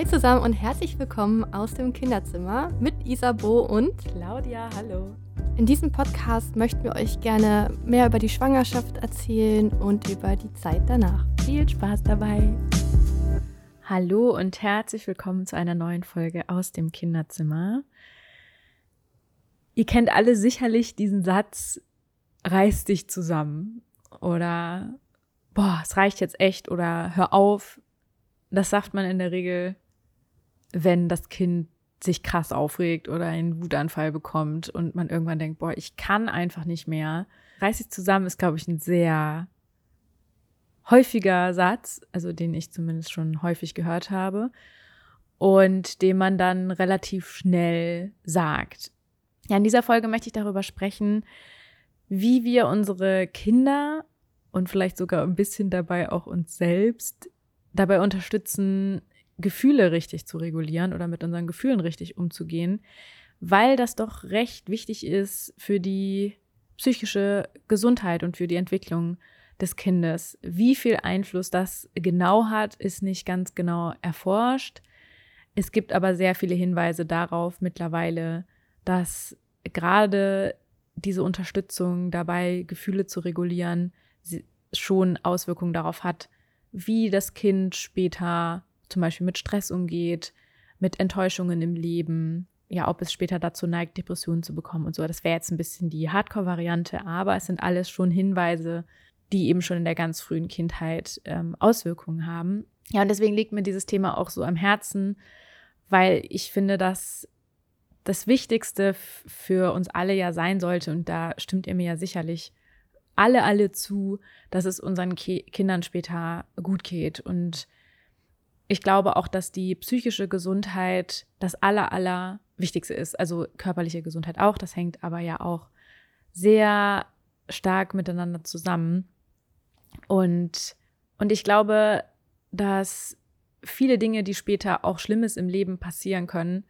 Hi zusammen und herzlich willkommen aus dem Kinderzimmer mit Isabo und Claudia. Hallo. In diesem Podcast möchten wir euch gerne mehr über die Schwangerschaft erzählen und über die Zeit danach. Viel Spaß dabei. Hallo und herzlich willkommen zu einer neuen Folge aus dem Kinderzimmer. Ihr kennt alle sicherlich diesen Satz, reiß dich zusammen oder boah, es reicht jetzt echt oder hör auf. Das sagt man in der Regel, wenn das Kind sich krass aufregt oder einen Wutanfall bekommt und man irgendwann denkt, boah, ich kann einfach nicht mehr. Reiß dich zusammen ist, glaube ich, ein sehr häufiger Satz, also den ich zumindest schon häufig gehört habe und den man dann relativ schnell sagt. Ja, in dieser Folge möchte ich darüber sprechen, wie wir unsere Kinder und vielleicht sogar ein bisschen dabei auch uns selbst dabei unterstützen, Gefühle richtig zu regulieren oder mit unseren Gefühlen richtig umzugehen, weil das doch recht wichtig ist für die psychische Gesundheit und für die Entwicklung des Kindes. Wie viel Einfluss das genau hat, ist nicht ganz genau erforscht. Es gibt aber sehr viele Hinweise darauf mittlerweile, dass gerade diese Unterstützung dabei, Gefühle zu regulieren, schon Auswirkungen darauf hat, wie das Kind später zum Beispiel mit Stress umgeht, mit Enttäuschungen im Leben, ja, ob es später dazu neigt, Depressionen zu bekommen und so. Das wäre jetzt ein bisschen die Hardcore-Variante, aber es sind alles schon Hinweise, die eben schon in der ganz frühen Kindheit ähm, Auswirkungen haben. Ja, und deswegen liegt mir dieses Thema auch so am Herzen, weil ich finde, dass das Wichtigste für uns alle ja sein sollte, und da stimmt ihr mir ja sicherlich alle, alle zu, dass es unseren Ki Kindern später gut geht. Und ich glaube auch, dass die psychische Gesundheit das aller, aller Wichtigste ist. Also körperliche Gesundheit auch, das hängt aber ja auch sehr stark miteinander zusammen. Und, und ich glaube, dass viele Dinge, die später auch Schlimmes im Leben passieren können,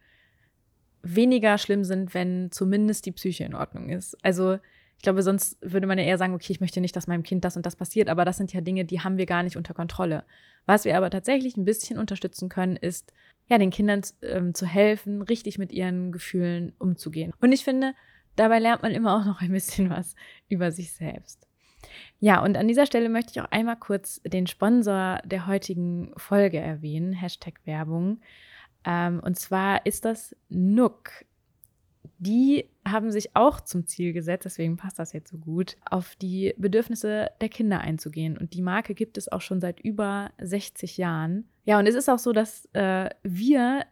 weniger schlimm sind, wenn zumindest die Psyche in Ordnung ist. Also ich glaube, sonst würde man ja eher sagen, okay, ich möchte nicht, dass meinem Kind das und das passiert, aber das sind ja Dinge, die haben wir gar nicht unter Kontrolle. Was wir aber tatsächlich ein bisschen unterstützen können, ist, ja, den Kindern ähm, zu helfen, richtig mit ihren Gefühlen umzugehen. Und ich finde, dabei lernt man immer auch noch ein bisschen was über sich selbst. Ja, und an dieser Stelle möchte ich auch einmal kurz den Sponsor der heutigen Folge erwähnen, Hashtag Werbung. Ähm, und zwar ist das Nook. Die haben sich auch zum Ziel gesetzt, deswegen passt das jetzt so gut, auf die Bedürfnisse der Kinder einzugehen. Und die Marke gibt es auch schon seit über 60 Jahren. Ja, und es ist auch so, dass äh, wir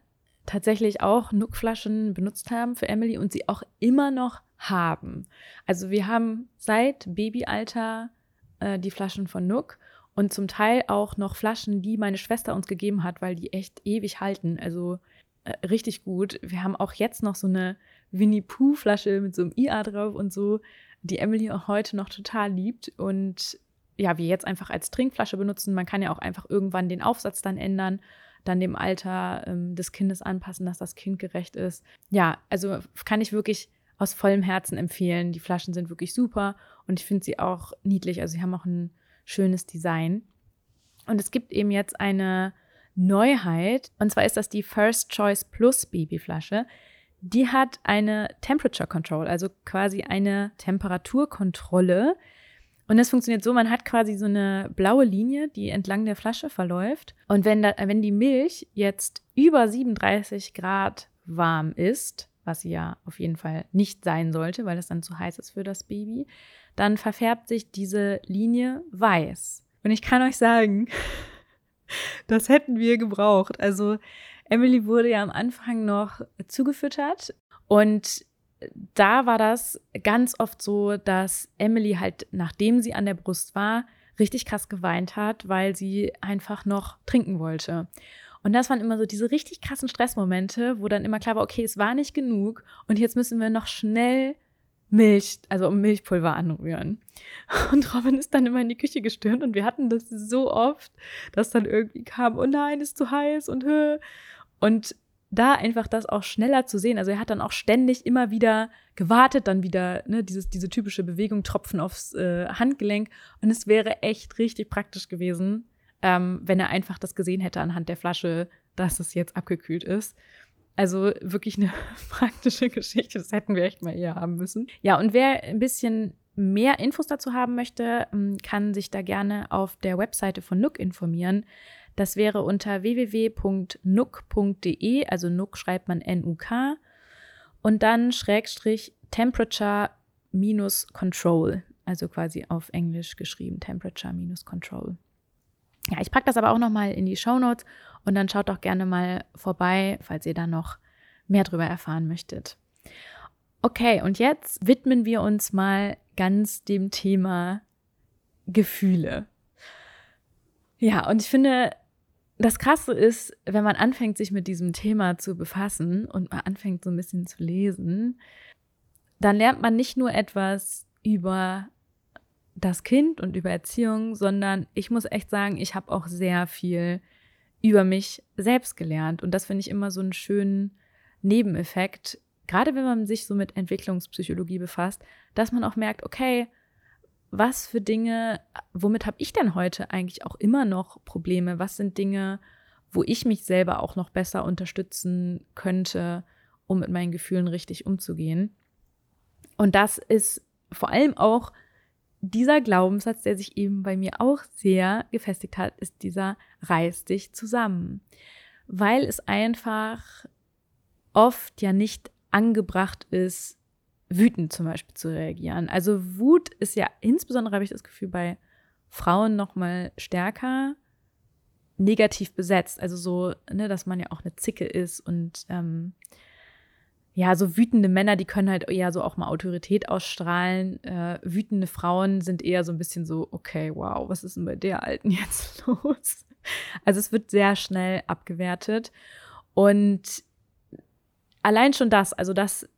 tatsächlich auch Nook-Flaschen benutzt haben für Emily und sie auch immer noch haben. Also wir haben seit Babyalter äh, die Flaschen von Nook und zum Teil auch noch Flaschen, die meine Schwester uns gegeben hat, weil die echt ewig halten. Also äh, richtig gut. Wir haben auch jetzt noch so eine Winnie Pooh Flasche mit so einem IA drauf und so, die Emily auch heute noch total liebt und ja, wir jetzt einfach als Trinkflasche benutzen. Man kann ja auch einfach irgendwann den Aufsatz dann ändern, dann dem Alter ähm, des Kindes anpassen, dass das kindgerecht ist. Ja, also kann ich wirklich aus vollem Herzen empfehlen. Die Flaschen sind wirklich super und ich finde sie auch niedlich. Also sie haben auch ein schönes Design. Und es gibt eben jetzt eine Neuheit und zwar ist das die First Choice Plus Babyflasche. Die hat eine Temperature Control, also quasi eine Temperaturkontrolle. Und das funktioniert so, man hat quasi so eine blaue Linie, die entlang der Flasche verläuft. Und wenn, da, wenn die Milch jetzt über 37 Grad warm ist, was sie ja auf jeden Fall nicht sein sollte, weil es dann zu heiß ist für das Baby, dann verfärbt sich diese Linie weiß. Und ich kann euch sagen, das hätten wir gebraucht. Also Emily wurde ja am Anfang noch zugefüttert und da war das ganz oft so, dass Emily halt, nachdem sie an der Brust war, richtig krass geweint hat, weil sie einfach noch trinken wollte. Und das waren immer so diese richtig krassen Stressmomente, wo dann immer klar war, okay, es war nicht genug und jetzt müssen wir noch schnell Milch, also Milchpulver anrühren. Und Robin ist dann immer in die Küche gestürmt und wir hatten das so oft, dass dann irgendwie kam, oh nein, ist zu heiß und hö. Und da einfach das auch schneller zu sehen. Also er hat dann auch ständig immer wieder gewartet, dann wieder ne, dieses, diese typische Bewegung, Tropfen aufs äh, Handgelenk. Und es wäre echt richtig praktisch gewesen, ähm, wenn er einfach das gesehen hätte anhand der Flasche, dass es jetzt abgekühlt ist. Also wirklich eine praktische Geschichte. Das hätten wir echt mal eher haben müssen. Ja, und wer ein bisschen mehr Infos dazu haben möchte, kann sich da gerne auf der Webseite von Nook informieren. Das wäre unter www.nook.de, also Nook schreibt man N-U-K, und dann Schrägstrich Temperature minus Control, also quasi auf Englisch geschrieben, Temperature minus Control. Ja, ich packe das aber auch nochmal in die Show Notes und dann schaut doch gerne mal vorbei, falls ihr da noch mehr drüber erfahren möchtet. Okay, und jetzt widmen wir uns mal ganz dem Thema Gefühle. Ja, und ich finde, das Krasse ist, wenn man anfängt, sich mit diesem Thema zu befassen und man anfängt, so ein bisschen zu lesen, dann lernt man nicht nur etwas über das Kind und über Erziehung, sondern ich muss echt sagen, ich habe auch sehr viel über mich selbst gelernt. Und das finde ich immer so einen schönen Nebeneffekt, gerade wenn man sich so mit Entwicklungspsychologie befasst, dass man auch merkt, okay, was für Dinge, womit habe ich denn heute eigentlich auch immer noch Probleme? Was sind Dinge, wo ich mich selber auch noch besser unterstützen könnte, um mit meinen Gefühlen richtig umzugehen? Und das ist vor allem auch dieser Glaubenssatz, der sich eben bei mir auch sehr gefestigt hat, ist dieser reiß dich zusammen. Weil es einfach oft ja nicht angebracht ist, wütend zum Beispiel zu reagieren. Also Wut ist ja insbesondere, habe ich das Gefühl, bei Frauen noch mal stärker negativ besetzt. Also so, ne, dass man ja auch eine Zicke ist und ähm, ja, so wütende Männer, die können halt eher so auch mal Autorität ausstrahlen. Äh, wütende Frauen sind eher so ein bisschen so, okay, wow, was ist denn bei der Alten jetzt los? Also es wird sehr schnell abgewertet. Und allein schon das, also das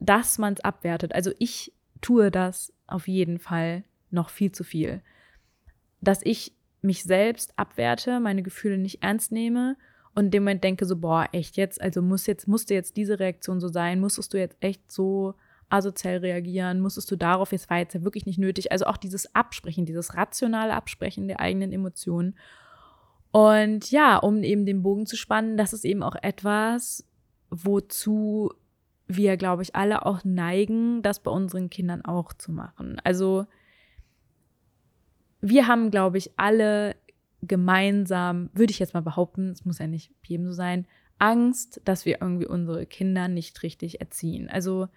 dass man es abwertet. Also ich tue das auf jeden Fall noch viel zu viel. Dass ich mich selbst abwerte, meine Gefühle nicht ernst nehme und in dem Moment denke so, boah, echt jetzt, also muss jetzt, musste jetzt diese Reaktion so sein, musstest du jetzt echt so asozial reagieren, musstest du darauf, jetzt war jetzt ja wirklich nicht nötig. Also auch dieses Absprechen, dieses rationale Absprechen der eigenen Emotionen. Und ja, um eben den Bogen zu spannen, das ist eben auch etwas, wozu wir, glaube ich, alle auch neigen, das bei unseren Kindern auch zu machen. Also wir haben, glaube ich, alle gemeinsam, würde ich jetzt mal behaupten, es muss ja nicht jedem so sein, Angst, dass wir irgendwie unsere Kinder nicht richtig erziehen. Also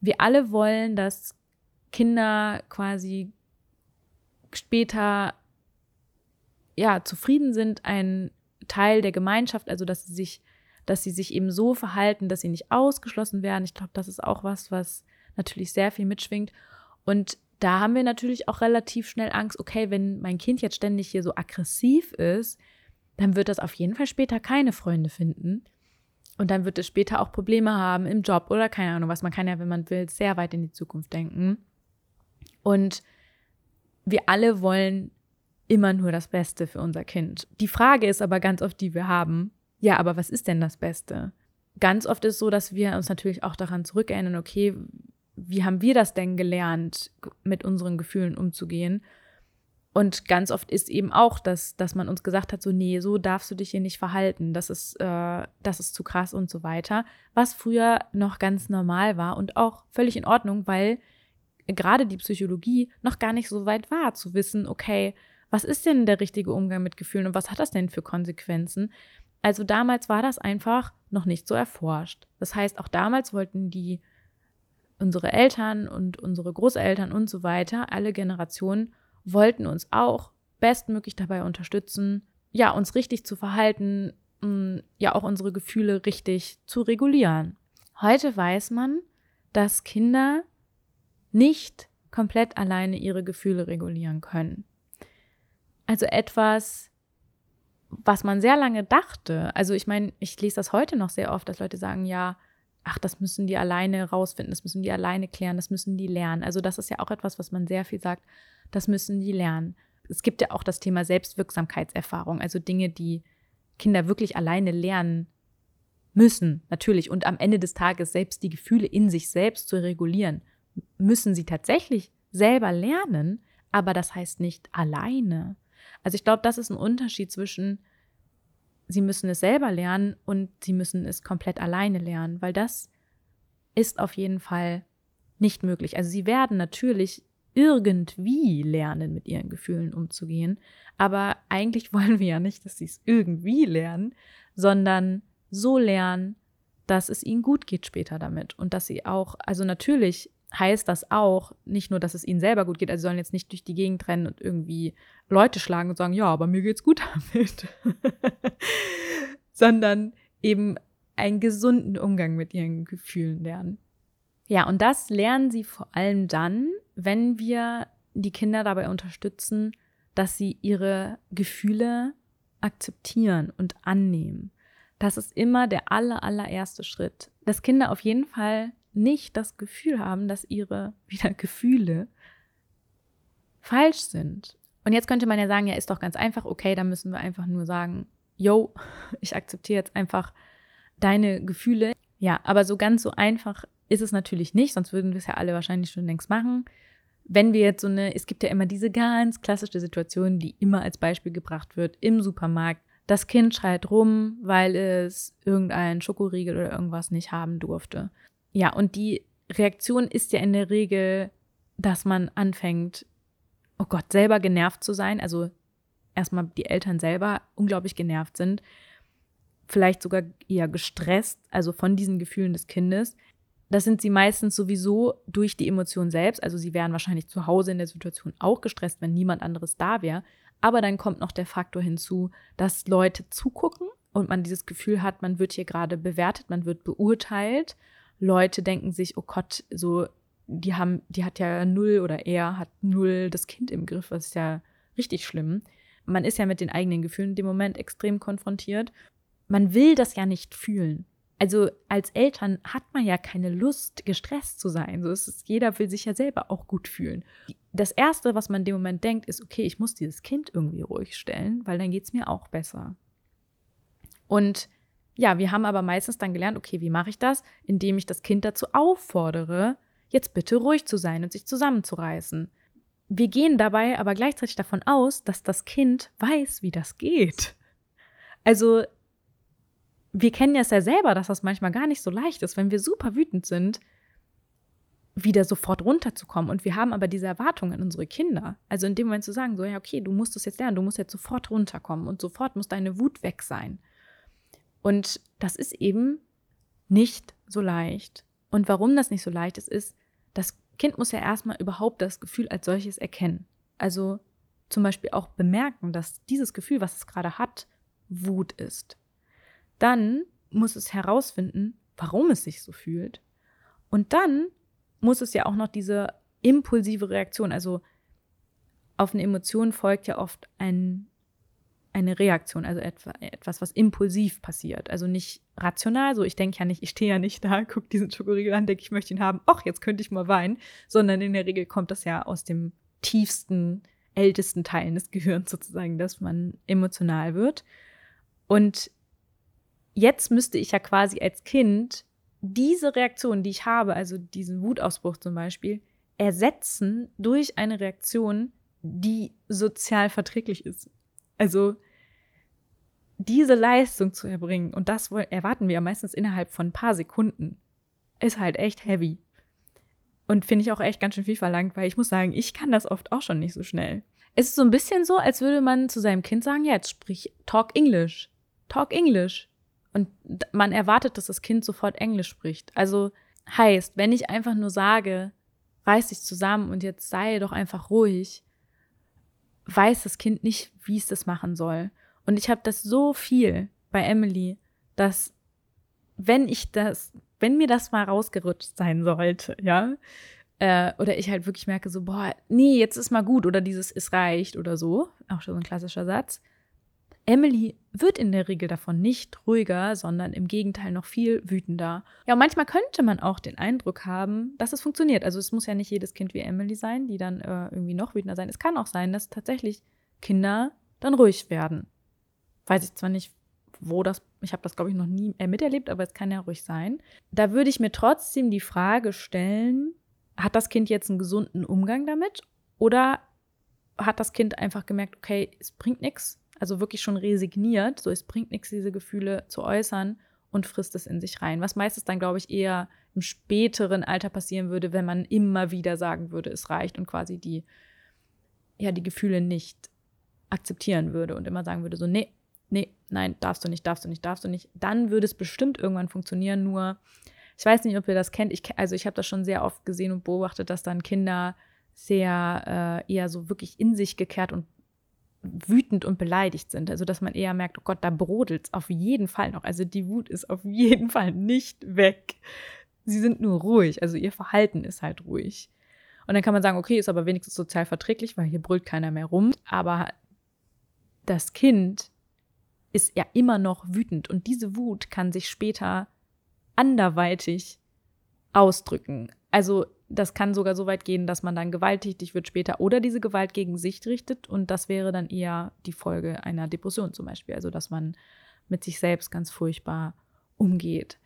wir alle wollen, dass Kinder quasi später ja zufrieden sind, ein Teil der Gemeinschaft, also dass sie sich dass sie sich eben so verhalten, dass sie nicht ausgeschlossen werden. Ich glaube, das ist auch was, was natürlich sehr viel mitschwingt. Und da haben wir natürlich auch relativ schnell Angst, okay, wenn mein Kind jetzt ständig hier so aggressiv ist, dann wird das auf jeden Fall später keine Freunde finden. Und dann wird es später auch Probleme haben im Job oder keine Ahnung was. Man kann ja, wenn man will, sehr weit in die Zukunft denken. Und wir alle wollen immer nur das Beste für unser Kind. Die Frage ist aber ganz oft, die wir haben, ja, aber was ist denn das Beste? Ganz oft ist es so, dass wir uns natürlich auch daran zurückerinnern, okay, wie haben wir das denn gelernt, mit unseren Gefühlen umzugehen? Und ganz oft ist eben auch, dass, dass man uns gesagt hat, so, nee, so darfst du dich hier nicht verhalten, das ist, äh, das ist zu krass und so weiter. Was früher noch ganz normal war und auch völlig in Ordnung, weil gerade die Psychologie noch gar nicht so weit war, zu wissen, okay, was ist denn der richtige Umgang mit Gefühlen und was hat das denn für Konsequenzen? Also damals war das einfach noch nicht so erforscht. Das heißt, auch damals wollten die unsere Eltern und unsere Großeltern und so weiter, alle Generationen wollten uns auch bestmöglich dabei unterstützen, ja, uns richtig zu verhalten, mm, ja auch unsere Gefühle richtig zu regulieren. Heute weiß man, dass Kinder nicht komplett alleine ihre Gefühle regulieren können. Also etwas was man sehr lange dachte, also ich meine, ich lese das heute noch sehr oft, dass Leute sagen, ja, ach, das müssen die alleine rausfinden, das müssen die alleine klären, das müssen die lernen. Also das ist ja auch etwas, was man sehr viel sagt, das müssen die lernen. Es gibt ja auch das Thema Selbstwirksamkeitserfahrung, also Dinge, die Kinder wirklich alleine lernen müssen, natürlich. Und am Ende des Tages selbst die Gefühle in sich selbst zu regulieren, müssen sie tatsächlich selber lernen, aber das heißt nicht alleine. Also ich glaube, das ist ein Unterschied zwischen sie müssen es selber lernen und sie müssen es komplett alleine lernen, weil das ist auf jeden Fall nicht möglich. Also sie werden natürlich irgendwie lernen, mit ihren Gefühlen umzugehen, aber eigentlich wollen wir ja nicht, dass sie es irgendwie lernen, sondern so lernen, dass es ihnen gut geht später damit und dass sie auch, also natürlich heißt das auch nicht nur, dass es ihnen selber gut geht, also sie sollen jetzt nicht durch die Gegend rennen und irgendwie Leute schlagen und sagen, ja, aber mir geht's gut damit, sondern eben einen gesunden Umgang mit ihren Gefühlen lernen. Ja, und das lernen sie vor allem dann, wenn wir die Kinder dabei unterstützen, dass sie ihre Gefühle akzeptieren und annehmen. Das ist immer der aller, allererste Schritt. Dass Kinder auf jeden Fall nicht das Gefühl haben, dass ihre wieder Gefühle falsch sind. Und jetzt könnte man ja sagen, ja, ist doch ganz einfach, okay, dann müssen wir einfach nur sagen, yo, ich akzeptiere jetzt einfach deine Gefühle. Ja, aber so ganz so einfach ist es natürlich nicht, sonst würden wir es ja alle wahrscheinlich schon längst machen. Wenn wir jetzt so eine, es gibt ja immer diese ganz klassische Situation, die immer als Beispiel gebracht wird im Supermarkt. Das Kind schreit rum, weil es irgendeinen Schokoriegel oder irgendwas nicht haben durfte. Ja, und die Reaktion ist ja in der Regel, dass man anfängt, oh Gott, selber genervt zu sein. Also erstmal die Eltern selber unglaublich genervt sind. Vielleicht sogar eher gestresst, also von diesen Gefühlen des Kindes. Das sind sie meistens sowieso durch die Emotion selbst. Also sie wären wahrscheinlich zu Hause in der Situation auch gestresst, wenn niemand anderes da wäre. Aber dann kommt noch der Faktor hinzu, dass Leute zugucken und man dieses Gefühl hat, man wird hier gerade bewertet, man wird beurteilt Leute denken sich, oh Gott, so, die haben, die hat ja null oder er hat null das Kind im Griff, was ist ja richtig schlimm. Man ist ja mit den eigenen Gefühlen in dem Moment extrem konfrontiert. Man will das ja nicht fühlen. Also als Eltern hat man ja keine Lust, gestresst zu sein. So ist es, jeder will sich ja selber auch gut fühlen. Das Erste, was man in dem Moment denkt, ist, okay, ich muss dieses Kind irgendwie ruhig stellen, weil dann geht es mir auch besser. Und ja, wir haben aber meistens dann gelernt, okay, wie mache ich das? Indem ich das Kind dazu auffordere, jetzt bitte ruhig zu sein und sich zusammenzureißen. Wir gehen dabei aber gleichzeitig davon aus, dass das Kind weiß, wie das geht. Also, wir kennen es ja selber, dass das manchmal gar nicht so leicht ist, wenn wir super wütend sind, wieder sofort runterzukommen. Und wir haben aber diese Erwartungen an unsere Kinder. Also in dem Moment zu sagen, so, ja, okay, du musst es jetzt lernen, du musst jetzt sofort runterkommen und sofort muss deine Wut weg sein. Und das ist eben nicht so leicht. Und warum das nicht so leicht ist, ist, das Kind muss ja erstmal überhaupt das Gefühl als solches erkennen. Also zum Beispiel auch bemerken, dass dieses Gefühl, was es gerade hat, Wut ist. Dann muss es herausfinden, warum es sich so fühlt. Und dann muss es ja auch noch diese impulsive Reaktion, also auf eine Emotion folgt ja oft ein eine Reaktion, also etwas, was impulsiv passiert. Also nicht rational, so ich denke ja nicht, ich stehe ja nicht da, gucke diesen Schokoriegel an, denke, ich möchte ihn haben, ach, jetzt könnte ich mal weinen, sondern in der Regel kommt das ja aus dem tiefsten, ältesten Teilen des Gehirns sozusagen, dass man emotional wird. Und jetzt müsste ich ja quasi als Kind diese Reaktion, die ich habe, also diesen Wutausbruch zum Beispiel, ersetzen durch eine Reaktion, die sozial verträglich ist. Also diese Leistung zu erbringen, und das erwarten wir ja meistens innerhalb von ein paar Sekunden, ist halt echt heavy. Und finde ich auch echt ganz schön viel verlangt, weil ich muss sagen, ich kann das oft auch schon nicht so schnell. Es ist so ein bisschen so, als würde man zu seinem Kind sagen, ja, jetzt sprich Talk English. Talk English. Und man erwartet, dass das Kind sofort Englisch spricht. Also heißt, wenn ich einfach nur sage, reiß dich zusammen und jetzt sei doch einfach ruhig, weiß das Kind nicht, wie es das machen soll. Und ich habe das so viel bei Emily, dass wenn ich das, wenn mir das mal rausgerutscht sein sollte, ja, äh, oder ich halt wirklich merke so, boah, nee, jetzt ist mal gut oder dieses es reicht oder so, auch schon so ein klassischer Satz, Emily wird in der Regel davon nicht ruhiger, sondern im Gegenteil noch viel wütender. Ja, und manchmal könnte man auch den Eindruck haben, dass es funktioniert. Also es muss ja nicht jedes Kind wie Emily sein, die dann äh, irgendwie noch wütender sein. Es kann auch sein, dass tatsächlich Kinder dann ruhig werden. Weiß ich zwar nicht, wo das, ich habe das glaube ich noch nie äh, miterlebt, aber es kann ja ruhig sein. Da würde ich mir trotzdem die Frage stellen, hat das Kind jetzt einen gesunden Umgang damit oder hat das Kind einfach gemerkt, okay, es bringt nichts, also wirklich schon resigniert, so es bringt nichts, diese Gefühle zu äußern und frisst es in sich rein. Was meistens dann, glaube ich, eher im späteren Alter passieren würde, wenn man immer wieder sagen würde, es reicht und quasi die, ja, die Gefühle nicht akzeptieren würde und immer sagen würde, so, nee, nee, nein, darfst du nicht, darfst du nicht, darfst du nicht. Dann würde es bestimmt irgendwann funktionieren, nur ich weiß nicht, ob ihr das kennt. Ich, also ich habe das schon sehr oft gesehen und beobachtet, dass dann Kinder sehr äh, eher so wirklich in sich gekehrt und wütend und beleidigt sind. Also dass man eher merkt, oh Gott, da brodelt es auf jeden Fall noch. Also die Wut ist auf jeden Fall nicht weg. Sie sind nur ruhig. Also ihr Verhalten ist halt ruhig. Und dann kann man sagen, okay, ist aber wenigstens sozial verträglich, weil hier brüllt keiner mehr rum. Aber das Kind ist ja immer noch wütend und diese Wut kann sich später anderweitig ausdrücken. Also das kann sogar so weit gehen, dass man dann gewalttätig wird später oder diese Gewalt gegen sich richtet und das wäre dann eher die Folge einer Depression zum Beispiel. Also dass man mit sich selbst ganz furchtbar umgeht.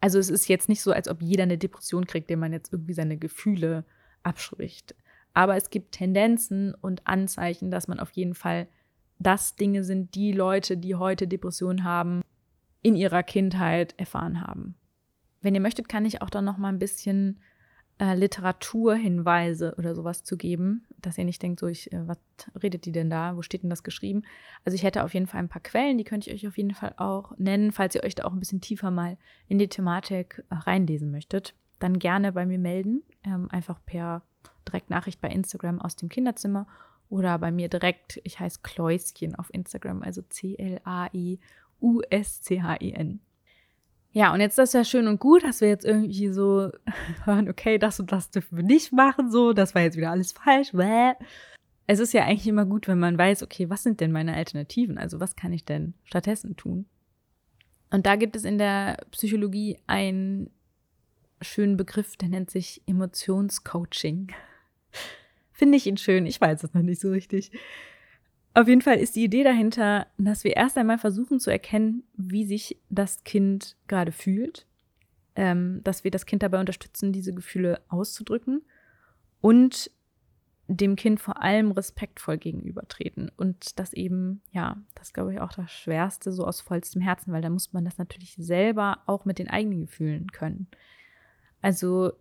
Also es ist jetzt nicht so, als ob jeder eine Depression kriegt, dem man jetzt irgendwie seine Gefühle abspricht. Aber es gibt Tendenzen und Anzeichen, dass man auf jeden Fall das Dinge sind, die Leute, die heute Depressionen haben, in ihrer Kindheit erfahren haben. Wenn ihr möchtet, kann ich auch dann noch mal ein bisschen äh, Literaturhinweise oder sowas zu geben, dass ihr nicht denkt, so ich, äh, was redet die denn da? Wo steht denn das geschrieben? Also ich hätte auf jeden Fall ein paar Quellen, die könnte ich euch auf jeden Fall auch nennen, falls ihr euch da auch ein bisschen tiefer mal in die Thematik äh, reinlesen möchtet. Dann gerne bei mir melden, ähm, einfach per Direktnachricht bei Instagram aus dem Kinderzimmer oder bei mir direkt. Ich heiße Kläuschen auf Instagram, also C-L-A-I-U-S-C-H-E-N. Ja, und jetzt ist das ja schön und gut, dass wir jetzt irgendwie so hören, okay, das und das dürfen wir nicht machen, so, das war jetzt wieder alles falsch. Bäh. Es ist ja eigentlich immer gut, wenn man weiß, okay, was sind denn meine Alternativen? Also, was kann ich denn stattdessen tun? Und da gibt es in der Psychologie einen schönen Begriff, der nennt sich Emotionscoaching. Finde ich ihn schön, ich weiß es noch nicht so richtig. Auf jeden Fall ist die Idee dahinter, dass wir erst einmal versuchen zu erkennen, wie sich das Kind gerade fühlt, ähm, dass wir das Kind dabei unterstützen, diese Gefühle auszudrücken und dem Kind vor allem respektvoll gegenübertreten. Und das eben, ja, das glaube ich auch das Schwerste, so aus vollstem Herzen, weil da muss man das natürlich selber auch mit den eigenen Gefühlen können. Also,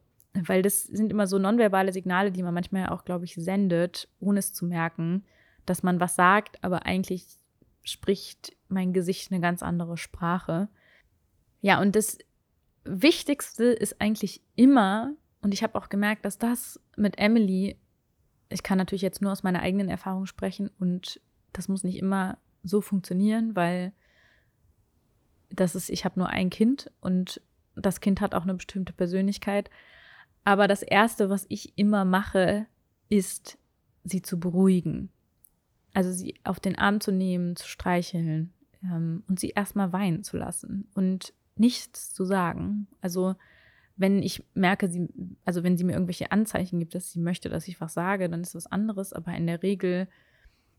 weil das sind immer so nonverbale Signale, die man manchmal auch, glaube ich, sendet, ohne es zu merken dass man was sagt, aber eigentlich spricht mein Gesicht eine ganz andere Sprache. Ja, und das Wichtigste ist eigentlich immer, und ich habe auch gemerkt, dass das mit Emily, ich kann natürlich jetzt nur aus meiner eigenen Erfahrung sprechen und das muss nicht immer so funktionieren, weil das ist, ich habe nur ein Kind und das Kind hat auch eine bestimmte Persönlichkeit. Aber das Erste, was ich immer mache, ist, sie zu beruhigen. Also sie auf den Arm zu nehmen, zu streicheln ähm, und sie erstmal weinen zu lassen und nichts zu sagen. Also wenn ich merke, sie, also wenn sie mir irgendwelche Anzeichen gibt, dass sie möchte, dass ich was sage, dann ist das anderes. Aber in der Regel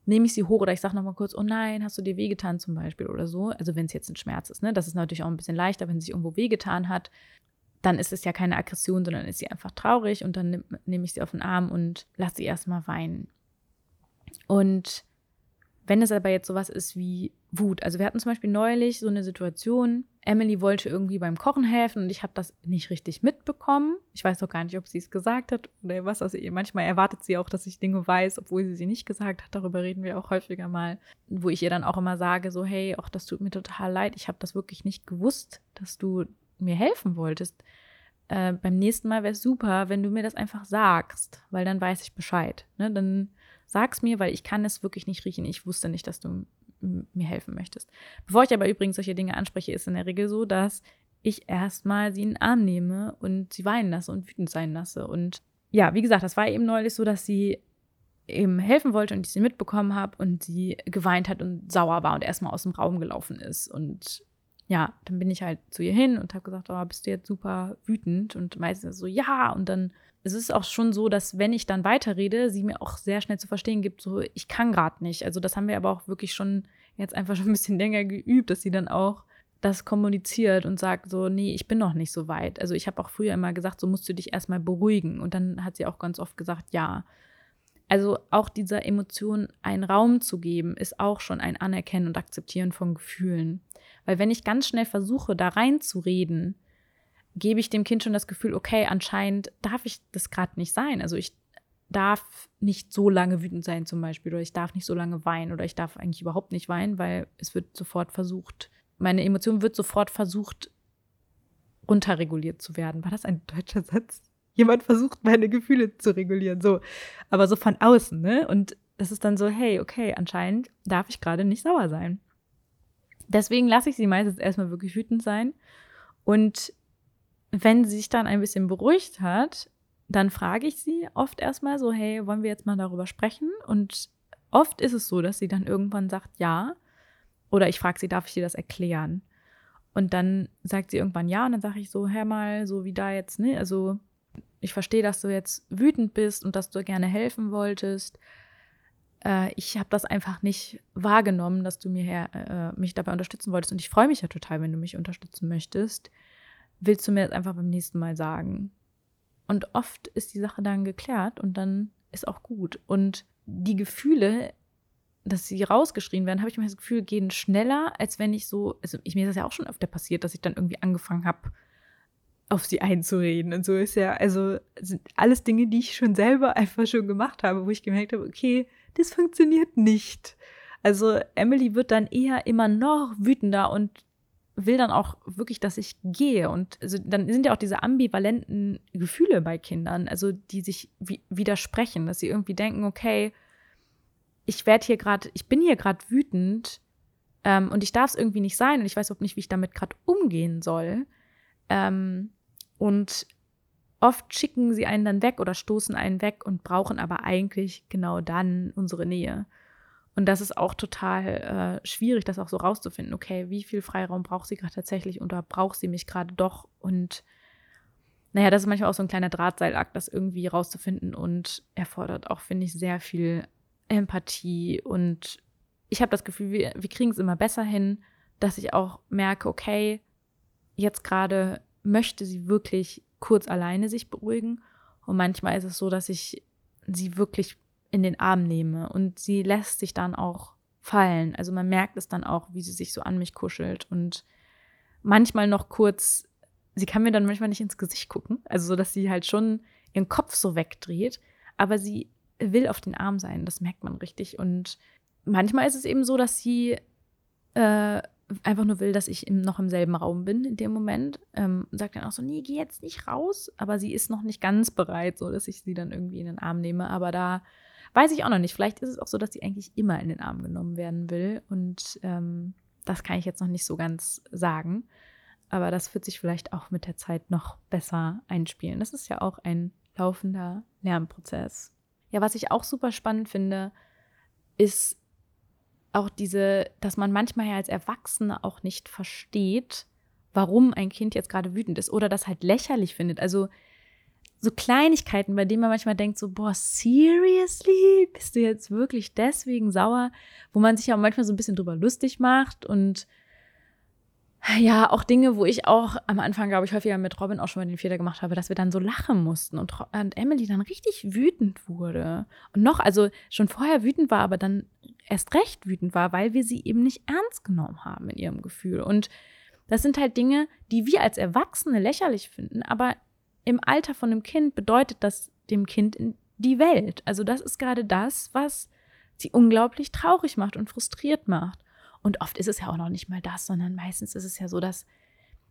nehme ich sie hoch oder ich sage nochmal kurz, oh nein, hast du dir wehgetan zum Beispiel oder so. Also wenn es jetzt ein Schmerz ist, ne? Das ist natürlich auch ein bisschen leichter, wenn sie sich irgendwo wehgetan hat. Dann ist es ja keine Aggression, sondern ist sie einfach traurig und dann nehme ich sie auf den Arm und lasse sie erstmal weinen. Und wenn es aber jetzt sowas ist wie Wut, also wir hatten zum Beispiel neulich so eine Situation, Emily wollte irgendwie beim Kochen helfen und ich habe das nicht richtig mitbekommen. Ich weiß auch gar nicht, ob sie es gesagt hat oder was. Also manchmal erwartet sie auch, dass ich Dinge weiß, obwohl sie sie nicht gesagt hat. Darüber reden wir auch häufiger mal, wo ich ihr dann auch immer sage, so hey, auch das tut mir total leid. Ich habe das wirklich nicht gewusst, dass du mir helfen wolltest. Äh, beim nächsten Mal wäre es super, wenn du mir das einfach sagst, weil dann weiß ich Bescheid. Ne? Dann Sag's mir, weil ich kann es wirklich nicht riechen. Ich wusste nicht, dass du mir helfen möchtest. Bevor ich aber übrigens solche Dinge anspreche, ist in der Regel so, dass ich erstmal sie in den Arm nehme und sie weinen lasse und wütend sein lasse. Und ja, wie gesagt, das war eben neulich so, dass sie eben helfen wollte und ich sie mitbekommen habe und sie geweint hat und sauer war und erstmal aus dem Raum gelaufen ist. Und ja, dann bin ich halt zu ihr hin und habe gesagt, oh, bist du jetzt super wütend? Und meistens so, ja. Und dann es ist auch schon so, dass wenn ich dann weiterrede, sie mir auch sehr schnell zu verstehen gibt, so ich kann gerade nicht. Also das haben wir aber auch wirklich schon jetzt einfach schon ein bisschen länger geübt, dass sie dann auch das kommuniziert und sagt so, nee, ich bin noch nicht so weit. Also ich habe auch früher immer gesagt, so musst du dich erstmal beruhigen. Und dann hat sie auch ganz oft gesagt, ja. Also auch dieser Emotion einen Raum zu geben, ist auch schon ein Anerkennen und Akzeptieren von Gefühlen. Weil wenn ich ganz schnell versuche, da reinzureden, gebe ich dem Kind schon das Gefühl, okay, anscheinend darf ich das gerade nicht sein. Also ich darf nicht so lange wütend sein zum Beispiel oder ich darf nicht so lange weinen oder ich darf eigentlich überhaupt nicht weinen, weil es wird sofort versucht, meine Emotion wird sofort versucht, runterreguliert zu werden. War das ein deutscher Satz? Jemand versucht, meine Gefühle zu regulieren, so. Aber so von außen, ne? Und das ist dann so, hey, okay, anscheinend darf ich gerade nicht sauer sein. Deswegen lasse ich sie meistens erstmal wirklich wütend sein. Und wenn sie sich dann ein bisschen beruhigt hat, dann frage ich sie oft erstmal so, hey, wollen wir jetzt mal darüber sprechen? Und oft ist es so, dass sie dann irgendwann sagt, ja. Oder ich frage sie, darf ich dir das erklären? Und dann sagt sie irgendwann ja und dann sage ich so, hör mal, so wie da jetzt, ne? Also ich verstehe, dass du jetzt wütend bist und dass du gerne helfen wolltest. Äh, ich habe das einfach nicht wahrgenommen, dass du mir her, äh, mich dabei unterstützen wolltest. Und ich freue mich ja total, wenn du mich unterstützen möchtest. Willst du mir das einfach beim nächsten Mal sagen? Und oft ist die Sache dann geklärt und dann ist auch gut. Und die Gefühle dass sie rausgeschrien werden, habe ich immer das Gefühl, gehen schneller, als wenn ich so, also ich, mir ist das ja auch schon öfter passiert, dass ich dann irgendwie angefangen habe, auf sie einzureden. Und so ist ja, also sind alles Dinge, die ich schon selber einfach schon gemacht habe, wo ich gemerkt habe, okay, das funktioniert nicht. Also Emily wird dann eher immer noch wütender und will dann auch wirklich, dass ich gehe. Und also dann sind ja auch diese ambivalenten Gefühle bei Kindern, also die sich widersprechen, dass sie irgendwie denken, okay, ich werde hier gerade, ich bin hier gerade wütend ähm, und ich darf es irgendwie nicht sein und ich weiß überhaupt nicht, wie ich damit gerade umgehen soll. Ähm, und oft schicken sie einen dann weg oder stoßen einen weg und brauchen aber eigentlich genau dann unsere Nähe. Und das ist auch total äh, schwierig, das auch so rauszufinden. Okay, wie viel Freiraum braucht sie gerade tatsächlich oder braucht sie mich gerade doch? Und naja, das ist manchmal auch so ein kleiner Drahtseilakt, das irgendwie rauszufinden und erfordert auch, finde ich, sehr viel Empathie und ich habe das Gefühl, wir, wir kriegen es immer besser hin, dass ich auch merke, okay, jetzt gerade möchte sie wirklich kurz alleine sich beruhigen und manchmal ist es so, dass ich sie wirklich in den Arm nehme und sie lässt sich dann auch fallen. Also man merkt es dann auch, wie sie sich so an mich kuschelt und manchmal noch kurz, sie kann mir dann manchmal nicht ins Gesicht gucken, also so, dass sie halt schon ihren Kopf so wegdreht, aber sie will auf den Arm sein. Das merkt man richtig. Und manchmal ist es eben so, dass sie äh, einfach nur will, dass ich im, noch im selben Raum bin in dem Moment. Ähm, sagt dann auch so, nee, geh jetzt nicht raus. Aber sie ist noch nicht ganz bereit, so dass ich sie dann irgendwie in den Arm nehme. Aber da weiß ich auch noch nicht. Vielleicht ist es auch so, dass sie eigentlich immer in den Arm genommen werden will. Und ähm, das kann ich jetzt noch nicht so ganz sagen. Aber das wird sich vielleicht auch mit der Zeit noch besser einspielen. Das ist ja auch ein laufender Lernprozess. Ja, was ich auch super spannend finde, ist auch diese, dass man manchmal ja als Erwachsene auch nicht versteht, warum ein Kind jetzt gerade wütend ist oder das halt lächerlich findet. Also so Kleinigkeiten, bei denen man manchmal denkt, so, boah, seriously? Bist du jetzt wirklich deswegen sauer? Wo man sich ja manchmal so ein bisschen drüber lustig macht und ja, auch Dinge, wo ich auch am Anfang, glaube ich, häufiger mit Robin auch schon mal den Fehler gemacht habe, dass wir dann so lachen mussten und, und Emily dann richtig wütend wurde. Und noch, also schon vorher wütend war, aber dann erst recht wütend war, weil wir sie eben nicht ernst genommen haben in ihrem Gefühl. Und das sind halt Dinge, die wir als Erwachsene lächerlich finden, aber im Alter von einem Kind bedeutet das dem Kind in die Welt. Also das ist gerade das, was sie unglaublich traurig macht und frustriert macht. Und oft ist es ja auch noch nicht mal das, sondern meistens ist es ja so, dass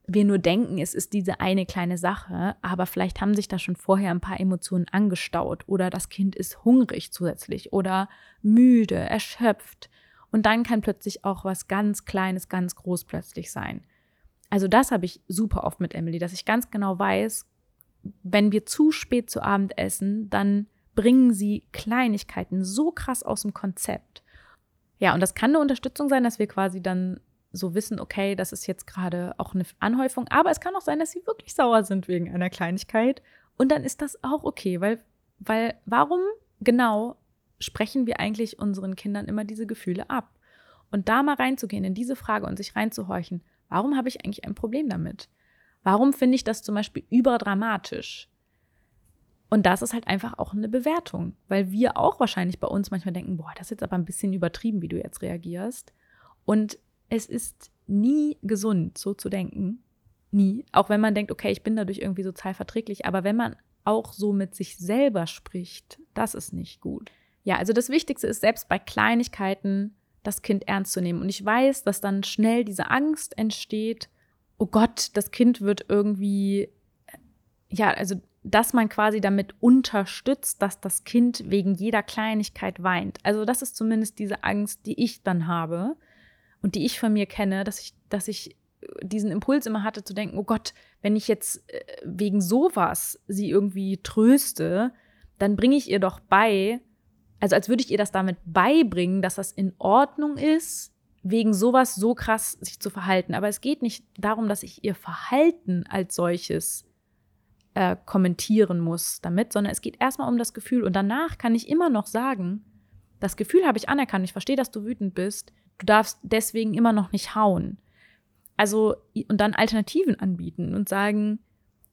wir nur denken, es ist diese eine kleine Sache, aber vielleicht haben sich da schon vorher ein paar Emotionen angestaut oder das Kind ist hungrig zusätzlich oder müde, erschöpft. Und dann kann plötzlich auch was ganz Kleines, ganz groß plötzlich sein. Also das habe ich super oft mit Emily, dass ich ganz genau weiß, wenn wir zu spät zu Abend essen, dann bringen sie Kleinigkeiten so krass aus dem Konzept. Ja, und das kann eine Unterstützung sein, dass wir quasi dann so wissen, okay, das ist jetzt gerade auch eine Anhäufung, aber es kann auch sein, dass sie wirklich sauer sind wegen einer Kleinigkeit und dann ist das auch okay, weil weil warum genau sprechen wir eigentlich unseren Kindern immer diese Gefühle ab? Und da mal reinzugehen in diese Frage und sich reinzuhorchen, warum habe ich eigentlich ein Problem damit? Warum finde ich das zum Beispiel überdramatisch? Und das ist halt einfach auch eine Bewertung, weil wir auch wahrscheinlich bei uns manchmal denken, boah, das ist jetzt aber ein bisschen übertrieben, wie du jetzt reagierst. Und es ist nie gesund, so zu denken. Nie. Auch wenn man denkt, okay, ich bin dadurch irgendwie sozial verträglich. Aber wenn man auch so mit sich selber spricht, das ist nicht gut. Ja, also das Wichtigste ist selbst bei Kleinigkeiten das Kind ernst zu nehmen. Und ich weiß, dass dann schnell diese Angst entsteht, oh Gott, das Kind wird irgendwie, ja, also dass man quasi damit unterstützt, dass das Kind wegen jeder Kleinigkeit weint. Also das ist zumindest diese Angst, die ich dann habe und die ich von mir kenne, dass ich, dass ich diesen Impuls immer hatte zu denken, oh Gott, wenn ich jetzt äh, wegen sowas sie irgendwie tröste, dann bringe ich ihr doch bei, also als würde ich ihr das damit beibringen, dass das in Ordnung ist, wegen sowas so krass sich zu verhalten. Aber es geht nicht darum, dass ich ihr Verhalten als solches äh, kommentieren muss damit, sondern es geht erstmal um das Gefühl. Und danach kann ich immer noch sagen, das Gefühl habe ich anerkannt, ich verstehe, dass du wütend bist, du darfst deswegen immer noch nicht hauen. Also, und dann Alternativen anbieten und sagen,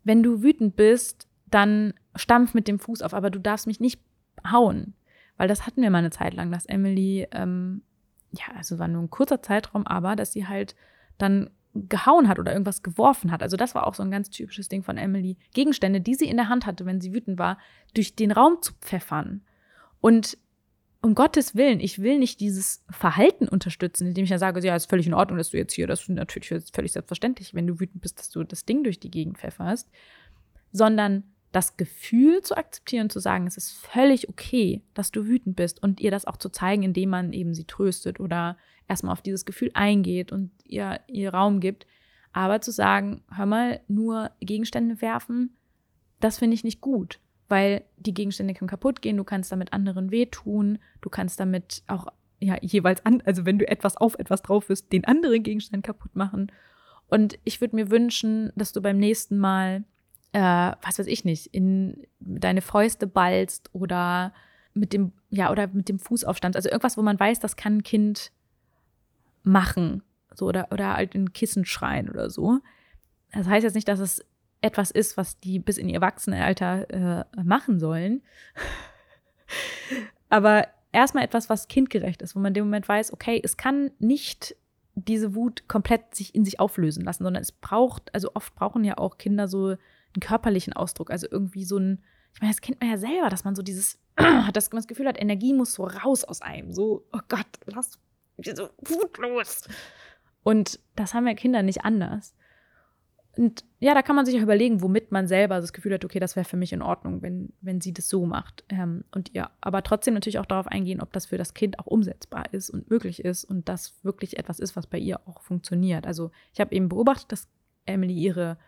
wenn du wütend bist, dann stampf mit dem Fuß auf, aber du darfst mich nicht hauen. Weil das hatten wir mal eine Zeit lang, dass Emily, ähm, ja, also war nur ein kurzer Zeitraum, aber dass sie halt dann gehauen hat oder irgendwas geworfen hat. Also das war auch so ein ganz typisches Ding von Emily. Gegenstände, die sie in der Hand hatte, wenn sie wütend war, durch den Raum zu pfeffern. Und um Gottes Willen, ich will nicht dieses Verhalten unterstützen, indem ich dann sage, ja, ist völlig in Ordnung, dass du jetzt hier, das ist natürlich völlig selbstverständlich, wenn du wütend bist, dass du das Ding durch die Gegend pfefferst, sondern das Gefühl zu akzeptieren, zu sagen, es ist völlig okay, dass du wütend bist und ihr das auch zu zeigen, indem man eben sie tröstet oder erstmal auf dieses Gefühl eingeht und ihr, ihr Raum gibt. Aber zu sagen, hör mal, nur Gegenstände werfen, das finde ich nicht gut, weil die Gegenstände können kaputt gehen, du kannst damit anderen wehtun, du kannst damit auch ja jeweils an, also wenn du etwas auf etwas drauf bist, den anderen Gegenstand kaputt machen. Und ich würde mir wünschen, dass du beim nächsten Mal, äh, was weiß ich nicht, in deine Fäuste ballst oder mit dem, ja, oder mit dem Fuß aufstand. Also irgendwas, wo man weiß, das kann ein Kind machen. So, oder, oder halt in Kissen schreien oder so. Das heißt jetzt nicht, dass es etwas ist, was die bis in ihr Erwachsenenalter äh, machen sollen. Aber erstmal etwas, was kindgerecht ist, wo man in dem Moment weiß, okay, es kann nicht diese Wut komplett sich in sich auflösen lassen, sondern es braucht, also oft brauchen ja auch Kinder so einen körperlichen Ausdruck, also irgendwie so ein, ich meine, das kennt man ja selber, dass man so dieses, hat das, das Gefühl hat, Energie muss so raus aus einem, so, oh Gott, lass so wutlos. Und das haben ja Kinder nicht anders. Und ja, da kann man sich auch überlegen, womit man selber das Gefühl hat, okay, das wäre für mich in Ordnung, wenn, wenn sie das so macht. Ähm, und ja, aber trotzdem natürlich auch darauf eingehen, ob das für das Kind auch umsetzbar ist und möglich ist und das wirklich etwas ist, was bei ihr auch funktioniert. Also ich habe eben beobachtet, dass Emily ihre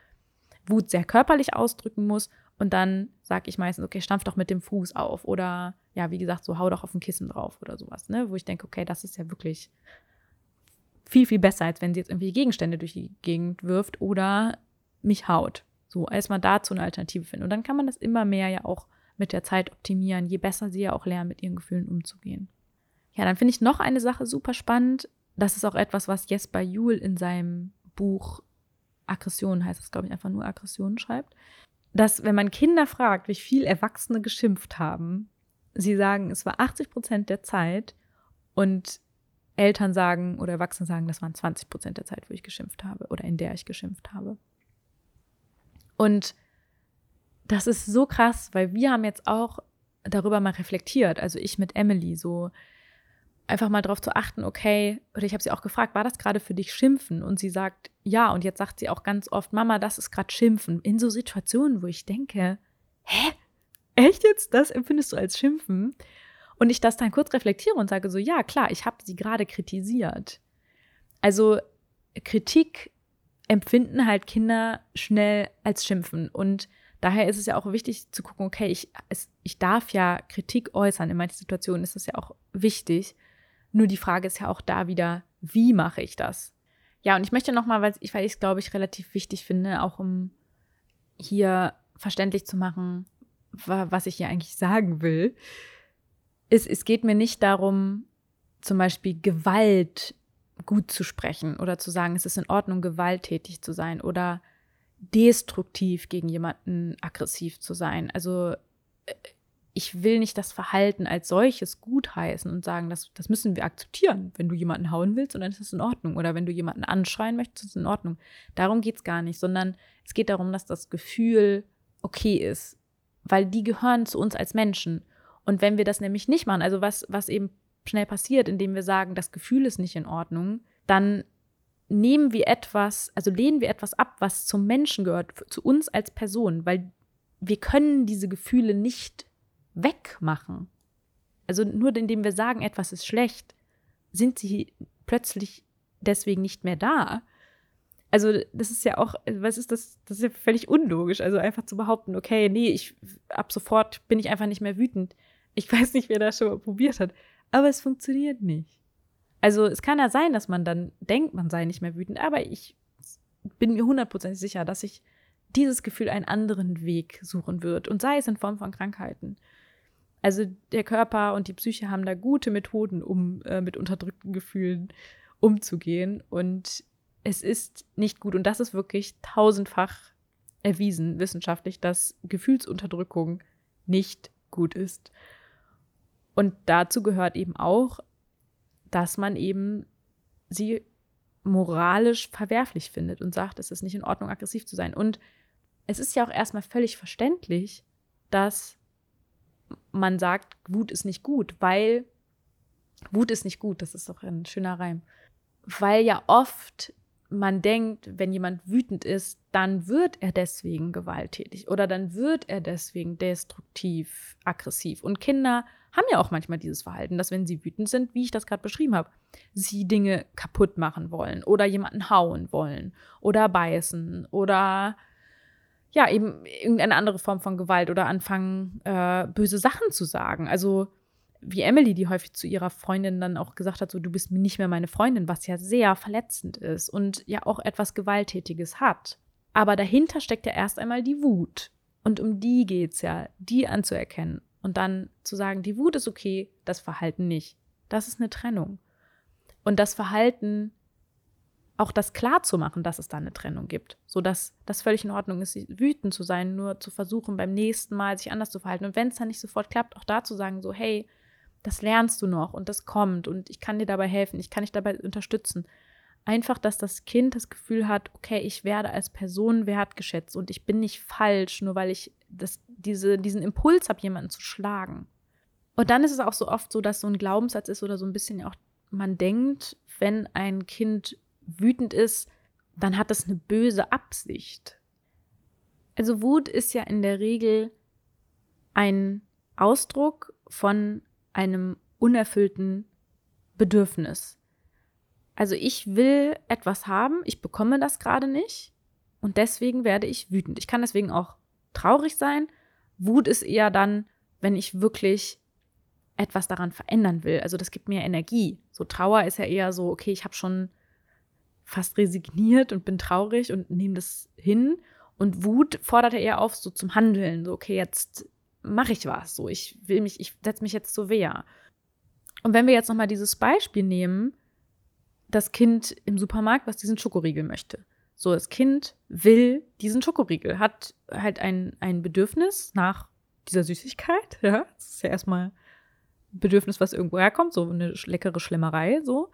Wut sehr körperlich ausdrücken muss und dann sage ich meistens, okay, stampf doch mit dem Fuß auf oder ja, wie gesagt, so hau doch auf ein Kissen drauf oder sowas, ne? Wo ich denke, okay, das ist ja wirklich viel, viel besser, als wenn sie jetzt irgendwie Gegenstände durch die Gegend wirft oder mich haut. So, erstmal dazu eine Alternative finden. Und dann kann man das immer mehr ja auch mit der Zeit optimieren, je besser sie ja auch lernen, mit ihren Gefühlen umzugehen. Ja, dann finde ich noch eine Sache super spannend. Das ist auch etwas, was Jesper Juhl in seinem Buch Aggression heißt es, glaube ich, einfach nur Aggression schreibt. Dass, wenn man Kinder fragt, wie viel Erwachsene geschimpft haben, sie sagen, es war 80 Prozent der Zeit und Eltern sagen oder Erwachsene sagen, das waren 20 Prozent der Zeit, wo ich geschimpft habe oder in der ich geschimpft habe. Und das ist so krass, weil wir haben jetzt auch darüber mal reflektiert, also ich mit Emily, so einfach mal darauf zu achten, okay, oder ich habe sie auch gefragt, war das gerade für dich Schimpfen? Und sie sagt, ja, und jetzt sagt sie auch ganz oft, Mama, das ist gerade Schimpfen. In so Situationen, wo ich denke, hä? Echt jetzt? Das empfindest du als Schimpfen? Und ich das dann kurz reflektiere und sage so, ja, klar, ich habe sie gerade kritisiert. Also Kritik empfinden halt Kinder schnell als Schimpfen. Und daher ist es ja auch wichtig zu gucken, okay, ich, es, ich darf ja Kritik äußern. In manchen Situationen ist das ja auch wichtig. Nur die Frage ist ja auch da wieder, wie mache ich das? Ja, und ich möchte nochmal, weil ich, weil ich es, glaube ich, relativ wichtig finde, auch um hier verständlich zu machen, was ich hier eigentlich sagen will, ist, es geht mir nicht darum, zum Beispiel Gewalt gut zu sprechen oder zu sagen, es ist in Ordnung, gewalttätig zu sein oder destruktiv gegen jemanden aggressiv zu sein. Also ich will nicht das Verhalten als solches gutheißen und sagen, das, das müssen wir akzeptieren. Wenn du jemanden hauen willst, dann ist das in Ordnung. Oder wenn du jemanden anschreien möchtest, ist es in Ordnung. Darum geht es gar nicht, sondern es geht darum, dass das Gefühl okay ist. Weil die gehören zu uns als Menschen. Und wenn wir das nämlich nicht machen, also was, was eben schnell passiert, indem wir sagen, das Gefühl ist nicht in Ordnung, dann nehmen wir etwas, also lehnen wir etwas ab, was zum Menschen gehört, zu uns als Person, weil wir können diese Gefühle nicht wegmachen. Also nur indem wir sagen, etwas ist schlecht, sind sie plötzlich deswegen nicht mehr da. Also das ist ja auch, was ist das? Das ist ja völlig unlogisch. Also einfach zu behaupten, okay, nee, ich ab sofort bin ich einfach nicht mehr wütend. Ich weiß nicht, wer das schon mal probiert hat, aber es funktioniert nicht. Also es kann ja sein, dass man dann denkt, man sei nicht mehr wütend, aber ich bin mir hundertprozentig sicher, dass sich dieses Gefühl einen anderen Weg suchen wird und sei es in Form von Krankheiten. Also der Körper und die Psyche haben da gute Methoden, um äh, mit unterdrückten Gefühlen umzugehen. Und es ist nicht gut. Und das ist wirklich tausendfach erwiesen wissenschaftlich, dass Gefühlsunterdrückung nicht gut ist. Und dazu gehört eben auch, dass man eben sie moralisch verwerflich findet und sagt, es ist nicht in Ordnung, aggressiv zu sein. Und es ist ja auch erstmal völlig verständlich, dass man sagt, Wut ist nicht gut, weil Wut ist nicht gut, das ist doch ein schöner Reim. Weil ja oft man denkt, wenn jemand wütend ist, dann wird er deswegen gewalttätig oder dann wird er deswegen destruktiv, aggressiv. Und Kinder haben ja auch manchmal dieses Verhalten, dass wenn sie wütend sind, wie ich das gerade beschrieben habe, sie Dinge kaputt machen wollen oder jemanden hauen wollen oder beißen oder ja, eben irgendeine andere Form von Gewalt oder anfangen, äh, böse Sachen zu sagen. Also wie Emily, die häufig zu ihrer Freundin dann auch gesagt hat, so du bist nicht mehr meine Freundin, was ja sehr verletzend ist und ja auch etwas Gewalttätiges hat. Aber dahinter steckt ja erst einmal die Wut. Und um die geht's ja, die anzuerkennen und dann zu sagen, die Wut ist okay, das Verhalten nicht. Das ist eine Trennung. Und das Verhalten auch das klar zu machen, dass es da eine Trennung gibt, so dass das völlig in Ordnung ist, wütend zu sein, nur zu versuchen beim nächsten Mal sich anders zu verhalten und wenn es dann nicht sofort klappt, auch da zu sagen so hey, das lernst du noch und das kommt und ich kann dir dabei helfen, ich kann dich dabei unterstützen. Einfach, dass das Kind das Gefühl hat, okay, ich werde als Person wertgeschätzt und ich bin nicht falsch, nur weil ich das, diese, diesen Impuls habe, jemanden zu schlagen. Und dann ist es auch so oft so, dass so ein Glaubenssatz ist oder so ein bisschen auch, man denkt, wenn ein Kind wütend ist, dann hat das eine böse Absicht. Also Wut ist ja in der Regel ein Ausdruck von einem unerfüllten Bedürfnis. Also ich will etwas haben, ich bekomme das gerade nicht und deswegen werde ich wütend. Ich kann deswegen auch traurig sein. Wut ist eher dann, wenn ich wirklich etwas daran verändern will. Also das gibt mir Energie. So Trauer ist ja eher so, okay, ich habe schon fast resigniert und bin traurig und nehme das hin. Und Wut fordert ja eher auf, so zum Handeln. So, okay, jetzt mache ich was. So, ich will mich, ich setze mich jetzt zur Wehr. Und wenn wir jetzt nochmal dieses Beispiel nehmen, das Kind im Supermarkt, was diesen Schokoriegel möchte. So, das Kind will diesen Schokoriegel, hat halt ein, ein Bedürfnis nach dieser Süßigkeit. Ja, das ist ja erstmal ein Bedürfnis, was irgendwo herkommt, so eine leckere Schlemmerei, so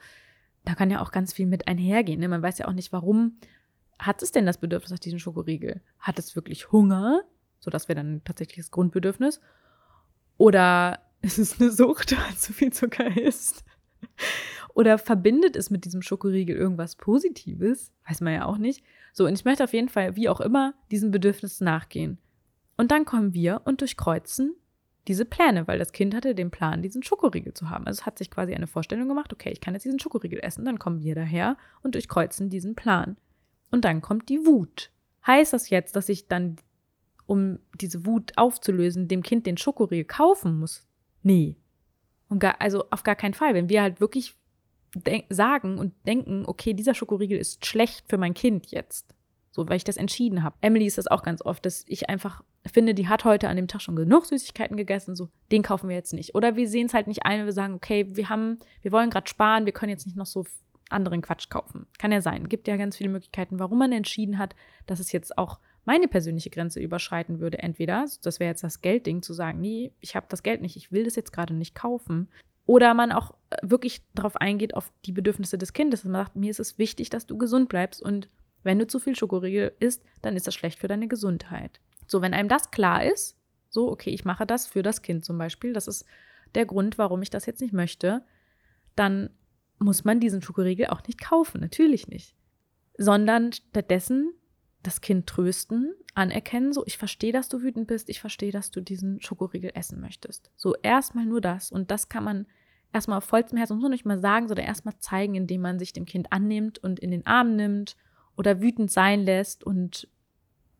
da kann ja auch ganz viel mit einhergehen. Ne? Man weiß ja auch nicht, warum hat es denn das Bedürfnis nach diesem Schokoriegel? Hat es wirklich Hunger? So, das wäre dann tatsächlich das Grundbedürfnis. Oder ist es eine Sucht, weil zu viel Zucker ist? Oder verbindet es mit diesem Schokoriegel irgendwas Positives? Weiß man ja auch nicht. So, und ich möchte auf jeden Fall, wie auch immer, diesem Bedürfnis nachgehen. Und dann kommen wir und durchkreuzen diese Pläne, weil das Kind hatte den Plan, diesen Schokoriegel zu haben. Also es hat sich quasi eine Vorstellung gemacht, okay, ich kann jetzt diesen Schokoriegel essen, dann kommen wir daher und durchkreuzen diesen Plan. Und dann kommt die Wut. Heißt das jetzt, dass ich dann, um diese Wut aufzulösen, dem Kind den Schokoriegel kaufen muss? Nee. Und gar, also auf gar keinen Fall. Wenn wir halt wirklich sagen und denken, okay, dieser Schokoriegel ist schlecht für mein Kind jetzt, so, weil ich das entschieden habe. Emily ist das auch ganz oft, dass ich einfach finde, die hat heute an dem Tag schon genug Süßigkeiten gegessen, so, den kaufen wir jetzt nicht. Oder wir sehen es halt nicht ein, wir sagen, okay, wir haben, wir wollen gerade sparen, wir können jetzt nicht noch so anderen Quatsch kaufen. Kann ja sein. Gibt ja ganz viele Möglichkeiten, warum man entschieden hat, dass es jetzt auch meine persönliche Grenze überschreiten würde. Entweder, das wäre jetzt das Geldding, zu sagen, nee, ich habe das Geld nicht, ich will das jetzt gerade nicht kaufen. Oder man auch äh, wirklich darauf eingeht, auf die Bedürfnisse des Kindes. Und man sagt, mir ist es wichtig, dass du gesund bleibst. Und wenn du zu viel Schokoriegel isst, dann ist das schlecht für deine Gesundheit. So, wenn einem das klar ist, so, okay, ich mache das für das Kind zum Beispiel, das ist der Grund, warum ich das jetzt nicht möchte, dann muss man diesen Schokoriegel auch nicht kaufen, natürlich nicht. Sondern stattdessen das Kind trösten, anerkennen, so ich verstehe, dass du wütend bist, ich verstehe, dass du diesen Schokoriegel essen möchtest. So erstmal nur das und das kann man erstmal auf vollstem Herzen, muss man nicht mal sagen, sondern erstmal zeigen, indem man sich dem Kind annimmt und in den Arm nimmt oder wütend sein lässt und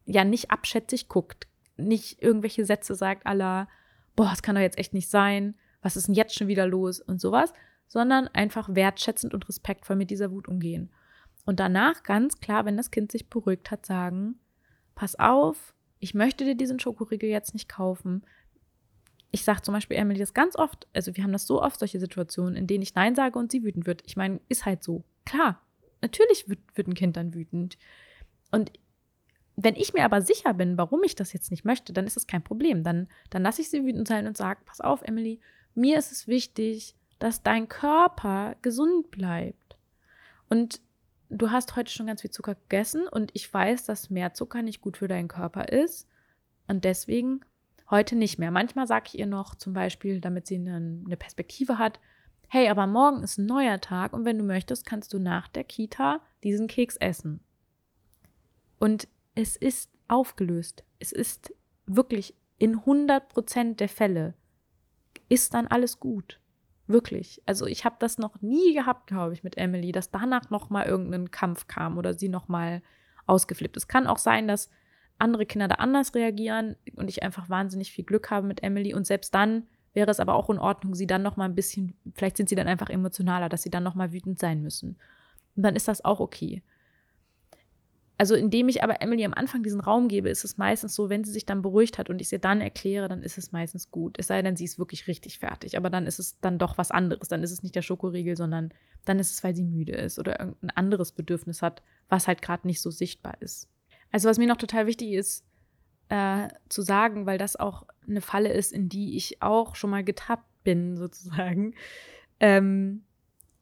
ja nicht abschätzig guckt, nicht irgendwelche Sätze sagt aller, boah, das kann doch jetzt echt nicht sein, was ist denn jetzt schon wieder los und sowas, sondern einfach wertschätzend und respektvoll mit dieser Wut umgehen. Und danach ganz klar, wenn das Kind sich beruhigt hat, sagen, pass auf, ich möchte dir diesen Schokoriegel jetzt nicht kaufen. Ich sage zum Beispiel Emily das ganz oft, also wir haben das so oft, solche Situationen, in denen ich Nein sage und sie wütend wird. Ich meine, ist halt so. Klar, natürlich wird, wird ein Kind dann wütend. Und wenn ich mir aber sicher bin, warum ich das jetzt nicht möchte, dann ist das kein Problem. Dann, dann lasse ich sie wütend sein und sage, pass auf, Emily, mir ist es wichtig, dass dein Körper gesund bleibt. Und du hast heute schon ganz viel Zucker gegessen und ich weiß, dass mehr Zucker nicht gut für deinen Körper ist. Und deswegen heute nicht mehr. Manchmal sage ich ihr noch zum Beispiel, damit sie eine, eine Perspektive hat, hey, aber morgen ist ein neuer Tag und wenn du möchtest, kannst du nach der Kita diesen Keks essen. Und es ist aufgelöst. Es ist wirklich in 100 Prozent der Fälle ist dann alles gut. Wirklich. Also ich habe das noch nie gehabt, glaube ich, mit Emily, dass danach noch mal irgendein Kampf kam oder sie noch mal ausgeflippt. Es kann auch sein, dass andere Kinder da anders reagieren und ich einfach wahnsinnig viel Glück habe mit Emily und selbst dann wäre es aber auch in Ordnung, sie dann noch mal ein bisschen, vielleicht sind sie dann einfach emotionaler, dass sie dann noch mal wütend sein müssen. Und dann ist das auch okay. Also indem ich aber Emily am Anfang diesen Raum gebe, ist es meistens so, wenn sie sich dann beruhigt hat und ich sie dann erkläre, dann ist es meistens gut. Es sei denn, sie ist wirklich richtig fertig. Aber dann ist es dann doch was anderes. Dann ist es nicht der Schokoriegel, sondern dann ist es, weil sie müde ist oder irgendein anderes Bedürfnis hat, was halt gerade nicht so sichtbar ist. Also was mir noch total wichtig ist äh, zu sagen, weil das auch eine Falle ist, in die ich auch schon mal getappt bin, sozusagen. Ähm,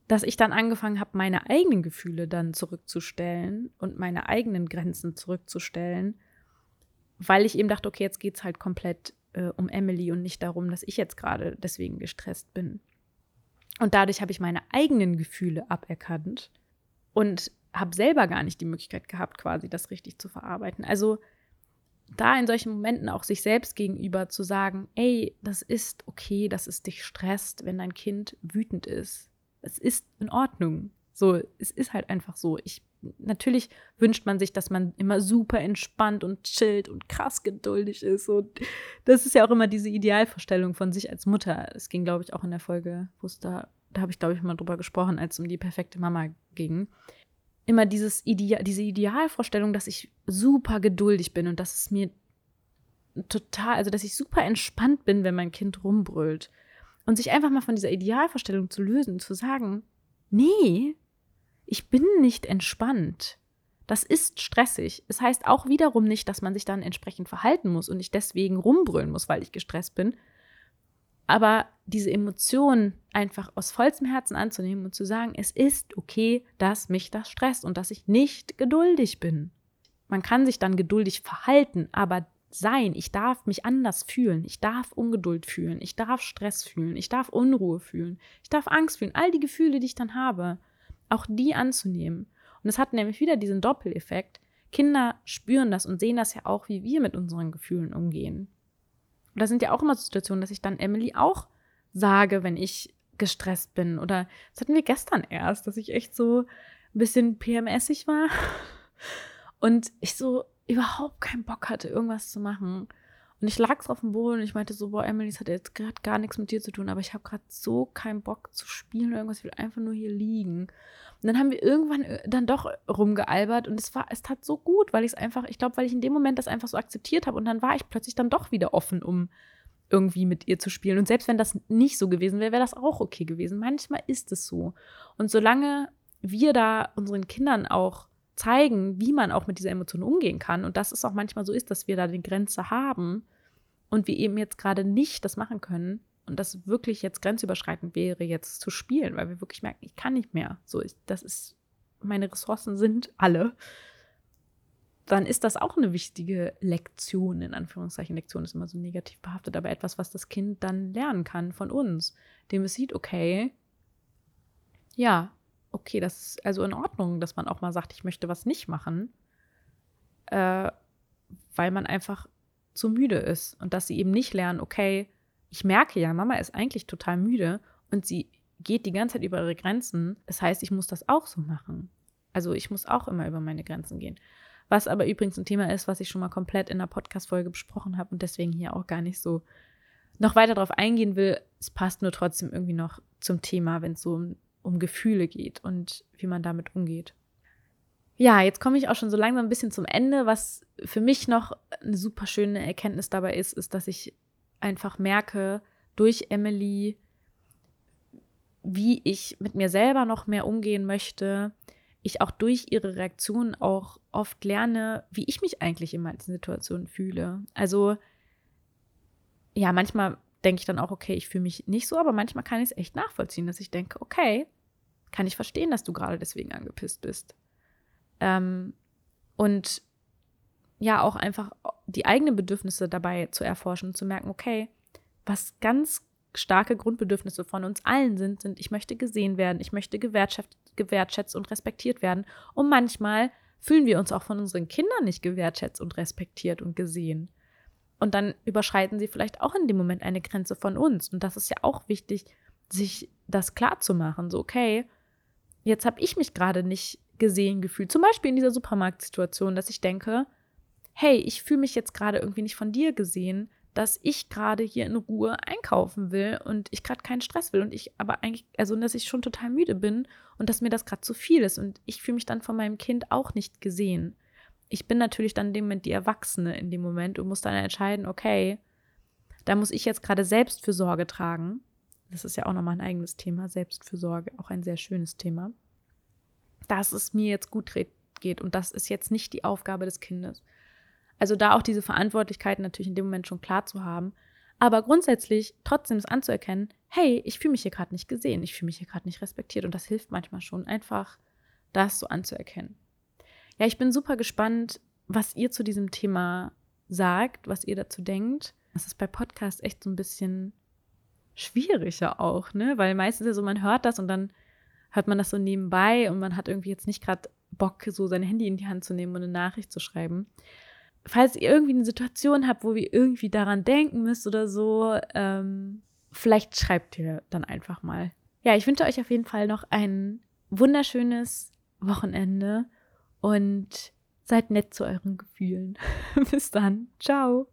dass ich dann angefangen habe, meine eigenen Gefühle dann zurückzustellen und meine eigenen Grenzen zurückzustellen, weil ich eben dachte, okay, jetzt geht es halt komplett äh, um Emily und nicht darum, dass ich jetzt gerade deswegen gestresst bin. Und dadurch habe ich meine eigenen Gefühle aberkannt und habe selber gar nicht die Möglichkeit gehabt, quasi das richtig zu verarbeiten. Also da in solchen Momenten auch sich selbst gegenüber zu sagen, ey, das ist okay, dass es dich stresst, wenn dein Kind wütend ist es ist in Ordnung. So, es ist halt einfach so. Ich, natürlich wünscht man sich, dass man immer super entspannt und chillt und krass geduldig ist. Und das ist ja auch immer diese Idealvorstellung von sich als Mutter. Es ging, glaube ich, auch in der Folge, wo es da, da habe ich, glaube ich, mal drüber gesprochen, als es um die perfekte Mama ging. Immer dieses Ideal, diese Idealvorstellung, dass ich super geduldig bin und dass es mir total, also dass ich super entspannt bin, wenn mein Kind rumbrüllt. Und sich einfach mal von dieser Idealvorstellung zu lösen, zu sagen, nee, ich bin nicht entspannt. Das ist stressig. Es heißt auch wiederum nicht, dass man sich dann entsprechend verhalten muss und ich deswegen rumbrüllen muss, weil ich gestresst bin. Aber diese Emotionen einfach aus vollstem Herzen anzunehmen und zu sagen, es ist okay, dass mich das stresst und dass ich nicht geduldig bin. Man kann sich dann geduldig verhalten, aber sein. Ich darf mich anders fühlen. Ich darf Ungeduld fühlen. Ich darf Stress fühlen. Ich darf Unruhe fühlen. Ich darf Angst fühlen. All die Gefühle, die ich dann habe, auch die anzunehmen. Und es hat nämlich wieder diesen Doppeleffekt. Kinder spüren das und sehen das ja auch, wie wir mit unseren Gefühlen umgehen. Und da sind ja auch immer Situationen, dass ich dann Emily auch sage, wenn ich gestresst bin. Oder das hatten wir gestern erst, dass ich echt so ein bisschen PMSig war. Und ich so, überhaupt keinen Bock hatte, irgendwas zu machen. Und ich lag so auf dem Boden und ich meinte so, boah, Emily, das hat jetzt gerade gar nichts mit dir zu tun, aber ich habe gerade so keinen Bock zu spielen oder irgendwas, ich will einfach nur hier liegen. Und dann haben wir irgendwann äh, dann doch rumgealbert und es war, es tat so gut, weil ich es einfach, ich glaube, weil ich in dem Moment das einfach so akzeptiert habe und dann war ich plötzlich dann doch wieder offen, um irgendwie mit ihr zu spielen. Und selbst wenn das nicht so gewesen wäre, wäre das auch okay gewesen. Manchmal ist es so. Und solange wir da unseren Kindern auch zeigen, wie man auch mit dieser Emotion umgehen kann und dass es auch manchmal so ist, dass wir da die Grenze haben und wir eben jetzt gerade nicht das machen können und das wirklich jetzt grenzüberschreitend wäre, jetzt zu spielen, weil wir wirklich merken, ich kann nicht mehr. So, ich, das ist, meine Ressourcen sind alle. Dann ist das auch eine wichtige Lektion, in Anführungszeichen. Lektion ist immer so negativ behaftet, aber etwas, was das Kind dann lernen kann von uns, dem es sieht, okay, ja, okay, das ist also in Ordnung, dass man auch mal sagt, ich möchte was nicht machen, äh, weil man einfach zu müde ist und dass sie eben nicht lernen, okay, ich merke ja, Mama ist eigentlich total müde und sie geht die ganze Zeit über ihre Grenzen. Das heißt, ich muss das auch so machen. Also ich muss auch immer über meine Grenzen gehen. Was aber übrigens ein Thema ist, was ich schon mal komplett in der Podcast-Folge besprochen habe und deswegen hier auch gar nicht so noch weiter darauf eingehen will. Es passt nur trotzdem irgendwie noch zum Thema, wenn es so um, um Gefühle geht und wie man damit umgeht. Ja, jetzt komme ich auch schon so langsam ein bisschen zum Ende. Was für mich noch eine super schöne Erkenntnis dabei ist, ist, dass ich einfach merke durch Emily, wie ich mit mir selber noch mehr umgehen möchte. Ich auch durch ihre Reaktionen auch oft lerne, wie ich mich eigentlich in manchen Situationen fühle. Also, ja, manchmal denke ich dann auch, okay, ich fühle mich nicht so, aber manchmal kann ich es echt nachvollziehen, dass ich denke, okay, kann ich verstehen, dass du gerade deswegen angepisst bist. Ähm, und ja auch einfach die eigenen Bedürfnisse dabei zu erforschen zu merken, okay, was ganz starke Grundbedürfnisse von uns allen sind, sind, ich möchte gesehen werden, ich möchte gewertschätzt, gewertschätzt und respektiert werden. Und manchmal fühlen wir uns auch von unseren Kindern nicht gewertschätzt und respektiert und gesehen. Und dann überschreiten sie vielleicht auch in dem Moment eine Grenze von uns. Und das ist ja auch wichtig, sich das klar zu machen. So, okay, jetzt habe ich mich gerade nicht gesehen gefühlt. Zum Beispiel in dieser Supermarktsituation, dass ich denke, hey, ich fühle mich jetzt gerade irgendwie nicht von dir gesehen, dass ich gerade hier in Ruhe einkaufen will und ich gerade keinen Stress will und ich aber eigentlich, also dass ich schon total müde bin und dass mir das gerade zu viel ist und ich fühle mich dann von meinem Kind auch nicht gesehen. Ich bin natürlich dann dem Moment die Erwachsene in dem Moment und muss dann entscheiden, okay, da muss ich jetzt gerade Selbstfürsorge tragen. Das ist ja auch nochmal ein eigenes Thema, Selbstfürsorge, auch ein sehr schönes Thema. Dass es mir jetzt gut geht und das ist jetzt nicht die Aufgabe des Kindes. Also da auch diese Verantwortlichkeit natürlich in dem Moment schon klar zu haben. Aber grundsätzlich trotzdem es anzuerkennen, hey, ich fühle mich hier gerade nicht gesehen, ich fühle mich hier gerade nicht respektiert. Und das hilft manchmal schon, einfach das so anzuerkennen. Ja, ich bin super gespannt, was ihr zu diesem Thema sagt, was ihr dazu denkt. Das ist bei Podcasts echt so ein bisschen schwieriger auch, ne? Weil meistens ja so, man hört das und dann hört man das so nebenbei und man hat irgendwie jetzt nicht gerade Bock, so sein Handy in die Hand zu nehmen und eine Nachricht zu schreiben falls ihr irgendwie eine Situation habt, wo ihr irgendwie daran denken müsst oder so, ähm, vielleicht schreibt ihr dann einfach mal. Ja, ich wünsche euch auf jeden Fall noch ein wunderschönes Wochenende und seid nett zu euren Gefühlen. Bis dann. Ciao.